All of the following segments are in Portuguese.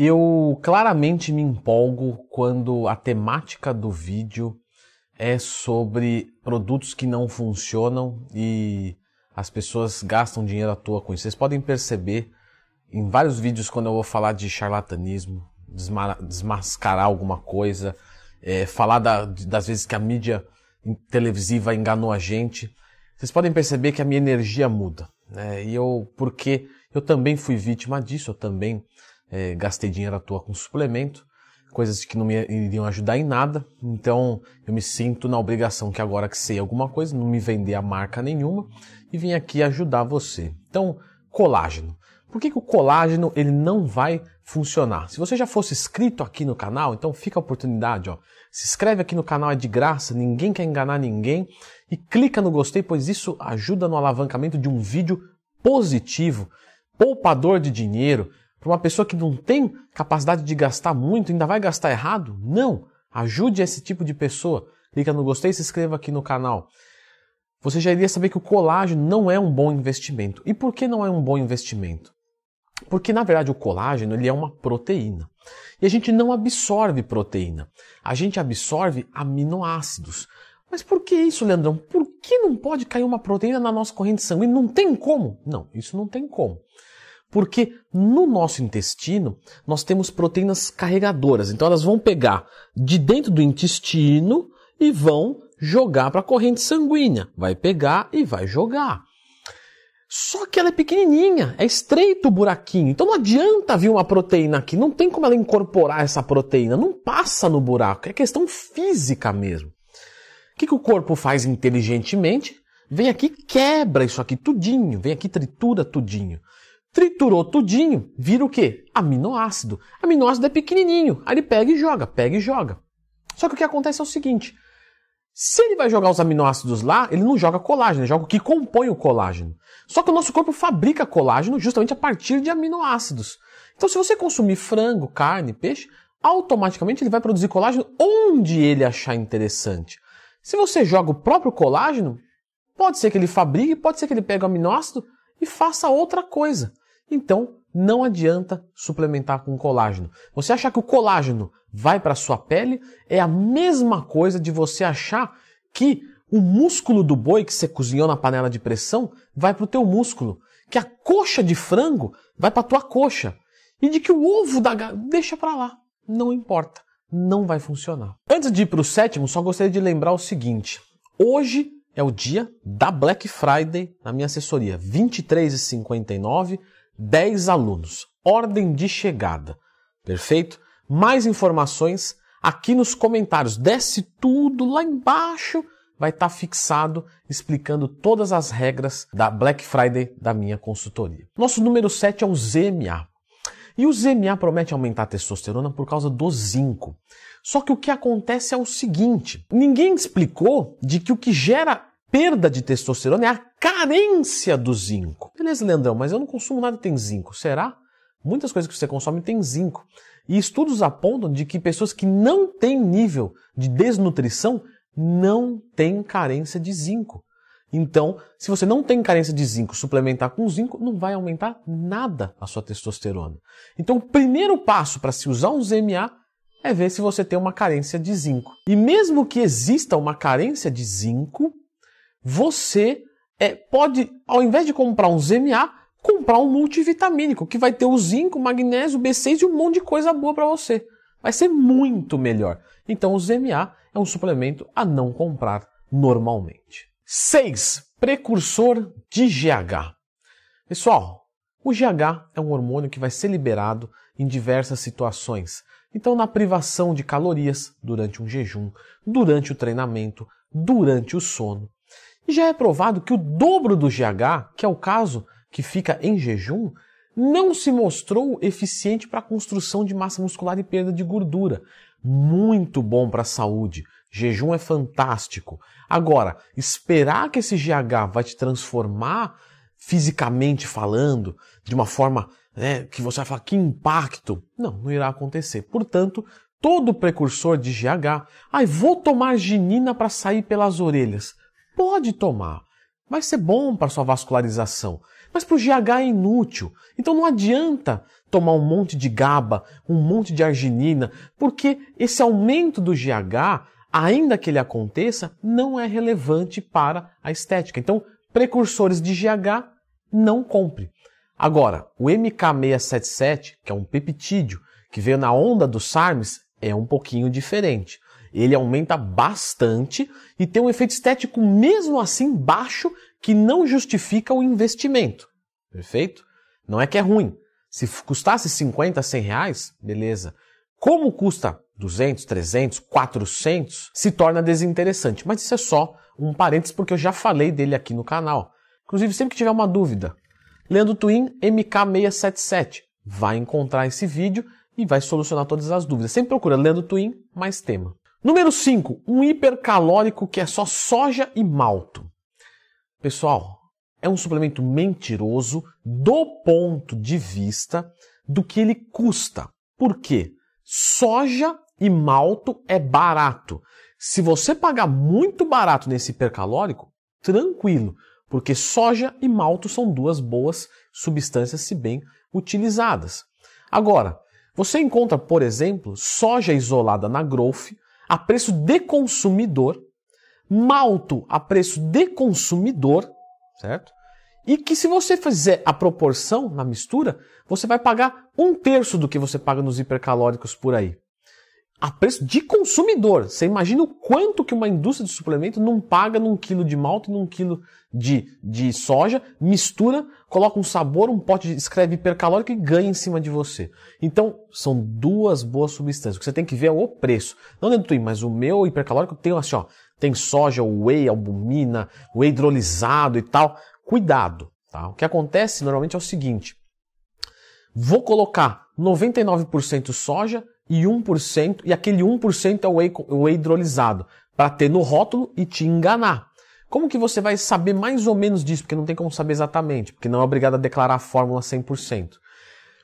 Eu claramente me empolgo quando a temática do vídeo é sobre produtos que não funcionam e as pessoas gastam dinheiro à toa com isso. Vocês podem perceber em vários vídeos quando eu vou falar de charlatanismo, desmascarar alguma coisa, é, falar da, das vezes que a mídia televisiva enganou a gente. Vocês podem perceber que a minha energia muda. Né? E eu, porque eu também fui vítima disso, eu também é, gastei dinheiro à toa com suplemento, coisas que não me iriam ajudar em nada. Então eu me sinto na obrigação que agora que sei alguma coisa, não me vender a marca nenhuma e vim aqui ajudar você. Então, colágeno. Por que, que o colágeno ele não vai funcionar? Se você já fosse inscrito aqui no canal, então fica a oportunidade, ó. Se inscreve aqui no canal, é de graça, ninguém quer enganar ninguém. E clica no gostei, pois isso ajuda no alavancamento de um vídeo positivo, poupador de dinheiro, para uma pessoa que não tem capacidade de gastar muito, ainda vai gastar errado? Não! Ajude esse tipo de pessoa. Clica no gostei e se inscreva aqui no canal. Você já iria saber que o colágeno não é um bom investimento. E por que não é um bom investimento? Porque na verdade o colágeno ele é uma proteína. E a gente não absorve proteína. A gente absorve aminoácidos. Mas por que isso, Leandrão? Por que não pode cair uma proteína na nossa corrente sanguínea? Não tem como. Não, isso não tem como. Porque no nosso intestino nós temos proteínas carregadoras. Então elas vão pegar de dentro do intestino e vão jogar para a corrente sanguínea. Vai pegar e vai jogar. Só que ela é pequenininha, é estreito o buraquinho. Então não adianta vir uma proteína aqui, não tem como ela incorporar essa proteína, não passa no buraco, é questão física mesmo. O que, que o corpo faz inteligentemente? Vem aqui quebra isso aqui tudinho, vem aqui tritura tudinho. Triturou tudinho, vira o quê? Aminoácido. Aminoácido é pequenininho, aí ele pega e joga, pega e joga. Só que o que acontece é o seguinte, se ele vai jogar os aminoácidos lá, ele não joga colágeno, ele joga o que compõe o colágeno. Só que o nosso corpo fabrica colágeno justamente a partir de aminoácidos. Então, se você consumir frango, carne, peixe, automaticamente ele vai produzir colágeno onde ele achar interessante. Se você joga o próprio colágeno, pode ser que ele fabrique, pode ser que ele pegue o aminoácido e faça outra coisa. Então, não adianta suplementar com colágeno. Você achar que o colágeno vai para sua pele é a mesma coisa de você achar que o músculo do boi que você cozinhou na panela de pressão vai para o teu músculo, que a coxa de frango vai para a tua coxa e de que o ovo da deixa para lá, não importa, não vai funcionar. Antes de ir para o sétimo, só gostaria de lembrar o seguinte: hoje é o dia da Black Friday na minha assessoria, 23h59 10 alunos. Ordem de chegada. Perfeito? Mais informações aqui nos comentários. Desce tudo lá embaixo. Vai estar tá fixado explicando todas as regras da Black Friday da minha consultoria. Nosso número 7 é o ZMA. E o ZMA promete aumentar a testosterona por causa do zinco. Só que o que acontece é o seguinte: ninguém explicou de que o que gera perda de testosterona é a carência do zinco. Beleza, Leandrão, mas eu não consumo nada que tem zinco. Será? Muitas coisas que você consome têm zinco. E estudos apontam de que pessoas que não têm nível de desnutrição não têm carência de zinco. Então, se você não tem carência de zinco, suplementar com zinco não vai aumentar nada a sua testosterona. Então, o primeiro passo para se usar um ZMA é ver se você tem uma carência de zinco. E mesmo que exista uma carência de zinco, você é, pode, ao invés de comprar um ZMA, comprar um multivitamínico, que vai ter o zinco, magnésio, B6 e um monte de coisa boa para você. Vai ser muito melhor. Então o ZMA é um suplemento a não comprar normalmente. 6. Precursor de GH. Pessoal, o GH é um hormônio que vai ser liberado em diversas situações. Então, na privação de calorias durante um jejum, durante o treinamento, durante o sono. Já é provado que o dobro do GH, que é o caso que fica em jejum, não se mostrou eficiente para a construção de massa muscular e perda de gordura. Muito bom para a saúde. Jejum é fantástico. Agora, esperar que esse GH vai te transformar fisicamente falando, de uma forma né, que você vai falar que impacto, não, não irá acontecer. Portanto, todo precursor de GH, ai, vou tomar ginina para sair pelas orelhas. Pode tomar. Vai ser bom para sua vascularização. Mas para o GH é inútil. Então não adianta tomar um monte de GABA, um monte de arginina, porque esse aumento do GH, ainda que ele aconteça, não é relevante para a estética. Então, precursores de GH, não compre. Agora, o MK677, que é um peptídeo que veio na onda do SARMs, é um pouquinho diferente. Ele aumenta bastante e tem um efeito estético mesmo assim baixo que não justifica o investimento. Perfeito? Não é que é ruim. Se custasse 50, 100 reais, beleza. Como custa 200, 300, 400, se torna desinteressante. Mas isso é só um parênteses porque eu já falei dele aqui no canal. Inclusive, sempre que tiver uma dúvida, Leandro Twin MK677 vai encontrar esse vídeo e vai solucionar todas as dúvidas. Sempre procura Leandro Twin mais tema. Número 5, um hipercalórico que é só soja e malto. Pessoal, é um suplemento mentiroso do ponto de vista do que ele custa. Por quê? Soja e malto é barato. Se você pagar muito barato nesse hipercalórico, tranquilo, porque soja e malto são duas boas substâncias, se bem utilizadas. Agora, você encontra, por exemplo, soja isolada na Growth a preço de consumidor, malto a preço de consumidor, certo? E que se você fizer a proporção na mistura, você vai pagar um terço do que você paga nos hipercalóricos por aí a preço de consumidor. Você imagina o quanto que uma indústria de suplemento não paga num quilo de malto e num quilo de, de soja, mistura, coloca um sabor, um pote, escreve hipercalórico e ganha em cima de você. Então, são duas boas substâncias. O que você tem que ver é o preço. Não dentro do mas o meu hipercalórico tem assim, ó, tem soja, whey, albumina, whey hidrolisado e tal. Cuidado, tá? O que acontece normalmente é o seguinte. Vou colocar 99% soja, e 1%, e aquele 1% é o whey, whey hidrolisado, para ter no rótulo e te enganar. Como que você vai saber mais ou menos disso? Porque não tem como saber exatamente, porque não é obrigado a declarar a fórmula 100%.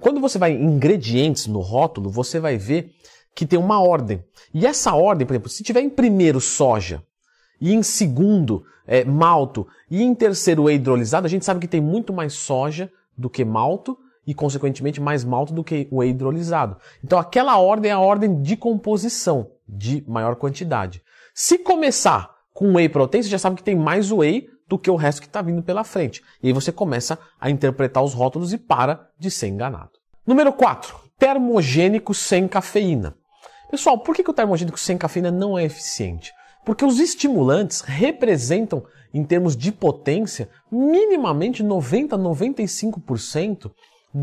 Quando você vai em ingredientes no rótulo, você vai ver que tem uma ordem. E essa ordem, por exemplo, se tiver em primeiro soja, e em segundo é, malto, e em terceiro whey hidrolisado, a gente sabe que tem muito mais soja do que malto, e, consequentemente, mais malto do que o whey hidrolisado. Então, aquela ordem é a ordem de composição, de maior quantidade. Se começar com whey protein, você já sabe que tem mais whey do que o resto que está vindo pela frente. E aí você começa a interpretar os rótulos e para de ser enganado. Número 4. Termogênico sem cafeína. Pessoal, por que, que o termogênico sem cafeína não é eficiente? Porque os estimulantes representam, em termos de potência, minimamente 90 a 95%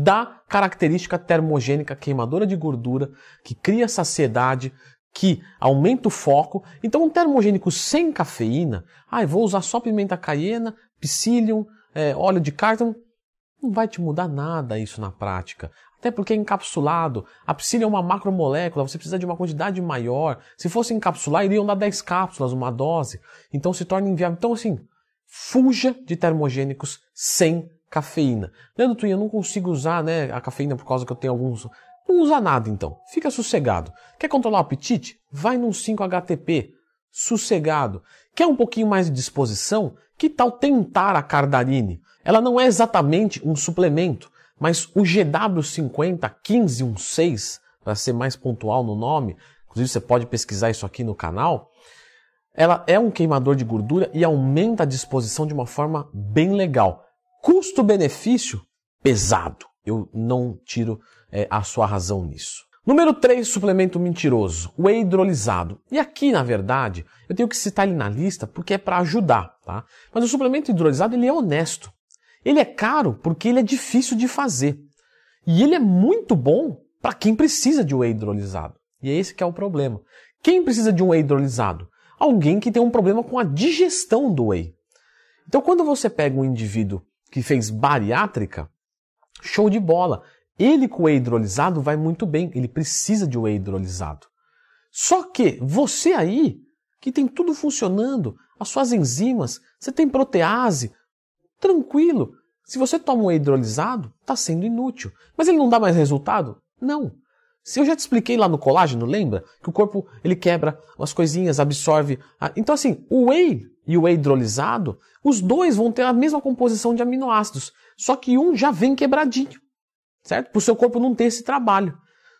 da característica termogênica queimadora de gordura, que cria saciedade, que aumenta o foco. Então, um termogênico sem cafeína, ah, vou usar só pimenta caiena, psyllium, é, óleo de cártamo, não vai te mudar nada isso na prática. Até porque é encapsulado. A psyllium é uma macromolécula, você precisa de uma quantidade maior. Se fosse encapsular, iriam dar 10 cápsulas, uma dose. Então se torna inviável. Então, assim, fuja de termogênicos sem cafeína. Leandro Twin, eu não consigo usar né, a cafeína por causa que eu tenho alguns. Não usa nada então. Fica sossegado. Quer controlar o apetite? Vai num 5-HTP. Sossegado. Quer um pouquinho mais de disposição? Que tal tentar a Cardarine? Ela não é exatamente um suplemento, mas o GW50 1516, para ser mais pontual no nome, inclusive você pode pesquisar isso aqui no canal, ela é um queimador de gordura e aumenta a disposição de uma forma bem legal. Custo-benefício pesado. Eu não tiro é, a sua razão nisso. Número 3, suplemento mentiroso, o hidrolisado. E aqui, na verdade, eu tenho que citar ele na lista porque é para ajudar, tá? Mas o suplemento hidrolisado, ele é honesto. Ele é caro porque ele é difícil de fazer. E ele é muito bom para quem precisa de whey hidrolisado. E é esse que é o problema. Quem precisa de um whey hidrolisado? Alguém que tem um problema com a digestão do whey. Então, quando você pega um indivíduo que fez bariátrica, show de bola. Ele com whey hidrolisado vai muito bem, ele precisa de whey hidrolisado. Só que você aí, que tem tudo funcionando, as suas enzimas, você tem protease, tranquilo. Se você toma um whey hidrolisado, está sendo inútil. Mas ele não dá mais resultado? Não. Se eu já te expliquei lá no colágeno, lembra? Que o corpo ele quebra umas coisinhas, absorve. Então assim, o whey e o whey hidrolisado, os dois vão ter a mesma composição de aminoácidos, só que um já vem quebradinho. certo? Para o seu corpo não ter esse trabalho.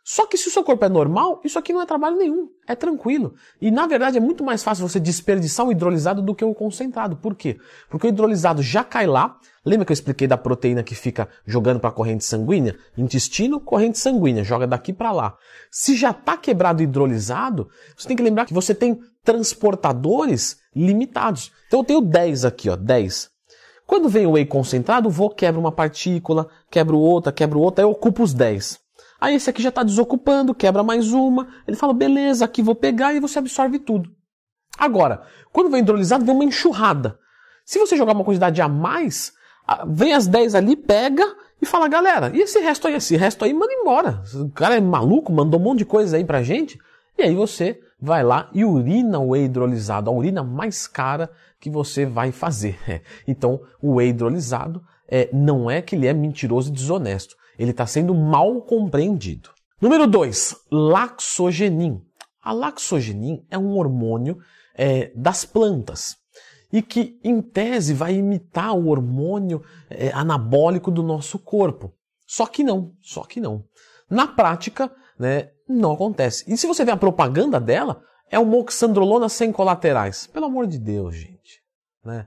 Só que se o seu corpo é normal, isso aqui não é trabalho nenhum, é tranquilo. E na verdade é muito mais fácil você desperdiçar o hidrolisado do que o concentrado. Por quê? Porque o hidrolisado já cai lá. Lembra que eu expliquei da proteína que fica jogando para a corrente sanguínea? Intestino, corrente sanguínea, joga daqui para lá. Se já está quebrado o hidrolisado, você tem que lembrar que você tem transportadores limitados. Então eu tenho 10 aqui, ó, 10. Quando vem o whey concentrado, vou quebra uma partícula, quebro outra, quebro outra, eu ocupo os 10. Aí esse aqui já está desocupando, quebra mais uma. Ele fala, beleza, aqui vou pegar e você absorve tudo. Agora, quando vem hidrolisado, vem uma enxurrada. Se você jogar uma quantidade a mais, vem as 10 ali, pega e fala, galera, e esse resto aí? Esse resto aí manda embora. O cara é maluco, mandou um monte de coisa aí pra gente. E aí você vai lá e urina o whey hidrolisado, a urina mais cara que você vai fazer. Então, o whey hidrolisado é, não é que ele é mentiroso e desonesto ele está sendo mal compreendido. Número 2, laxogenin. A laxogenin é um hormônio é, das plantas e que, em tese, vai imitar o hormônio é, anabólico do nosso corpo. Só que não, só que não. Na prática, né, não acontece. E se você vê a propaganda dela, é uma oxandrolona sem colaterais. Pelo amor de Deus, gente. Né?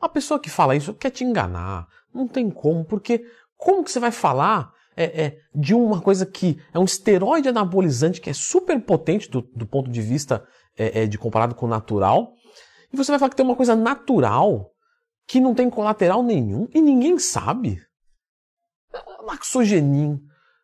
A pessoa que fala isso quer te enganar. Não tem como, porque como que você vai falar é, é, de uma coisa que é um esteroide anabolizante que é super potente do, do ponto de vista é, é, de comparado com o natural, e você vai falar que tem uma coisa natural que não tem colateral nenhum e ninguém sabe? Laxogenin.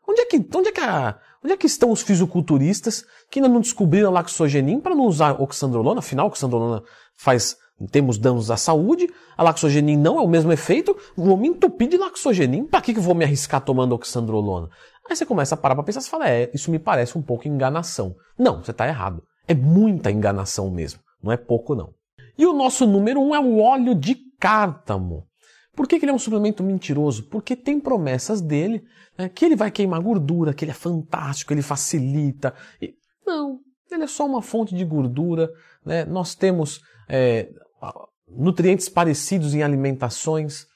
Onde é que, onde é que, a, onde é que estão os fisiculturistas que ainda não descobriram laxogenin para não usar oxandrolona? Afinal, oxandrolona faz temos danos à saúde, a laxogenin não é o mesmo efeito, vou me entupir de laxogenin, para que, que vou me arriscar tomando oxandrolona? Aí você começa a parar para pensar e fala, é, isso me parece um pouco enganação. Não, você está errado. É muita enganação mesmo, não é pouco não. E o nosso número um é o óleo de cártamo. Por que, que ele é um suplemento mentiroso? Porque tem promessas dele né, que ele vai queimar gordura, que ele é fantástico, ele facilita. E... Não, ele é só uma fonte de gordura. Né? Nós temos é, nutrientes parecidos em alimentações,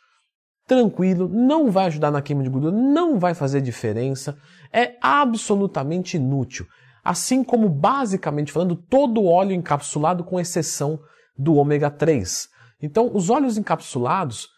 tranquilo, não vai ajudar na queima de gordura, não vai fazer diferença, é absolutamente inútil. Assim como, basicamente falando, todo óleo encapsulado, com exceção do ômega 3. Então, os óleos encapsulados,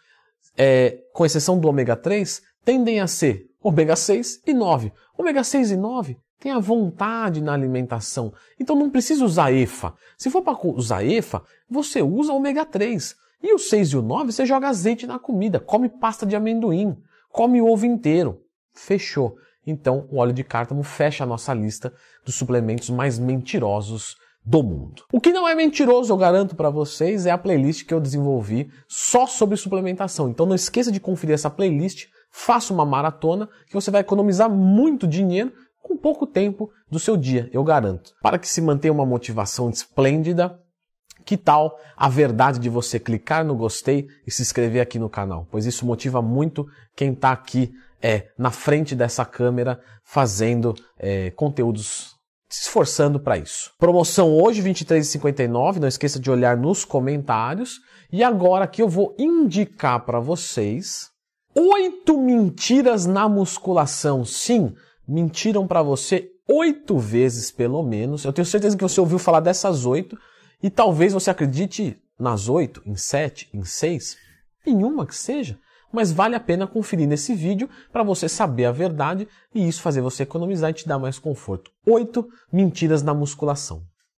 é, com exceção do ômega 3, tendem a ser ômega 6 e 9. Ômega 6 e 9 Tenha vontade na alimentação. Então não precisa usar EFA. Se for para usar EFA, você usa ômega 3. E o 6 e o 9 você joga azeite na comida, come pasta de amendoim, come ovo inteiro. Fechou. Então o óleo de cártamo fecha a nossa lista dos suplementos mais mentirosos do mundo. O que não é mentiroso, eu garanto para vocês, é a playlist que eu desenvolvi só sobre suplementação. Então não esqueça de conferir essa playlist, faça uma maratona que você vai economizar muito dinheiro com pouco tempo do seu dia, eu garanto. Para que se mantenha uma motivação esplêndida, que tal a verdade de você clicar no gostei e se inscrever aqui no canal? Pois isso motiva muito quem está aqui é, na frente dessa câmera fazendo é, conteúdos se esforçando para isso. Promoção hoje, R$ 23,59. Não esqueça de olhar nos comentários. E agora aqui eu vou indicar para vocês oito mentiras na musculação. Sim, mentiram para você oito vezes pelo menos. Eu tenho certeza que você ouviu falar dessas oito e talvez você acredite nas oito, em sete, em seis, em uma que seja. Mas vale a pena conferir nesse vídeo para você saber a verdade e isso fazer você economizar e te dar mais conforto. Oito mentiras na musculação.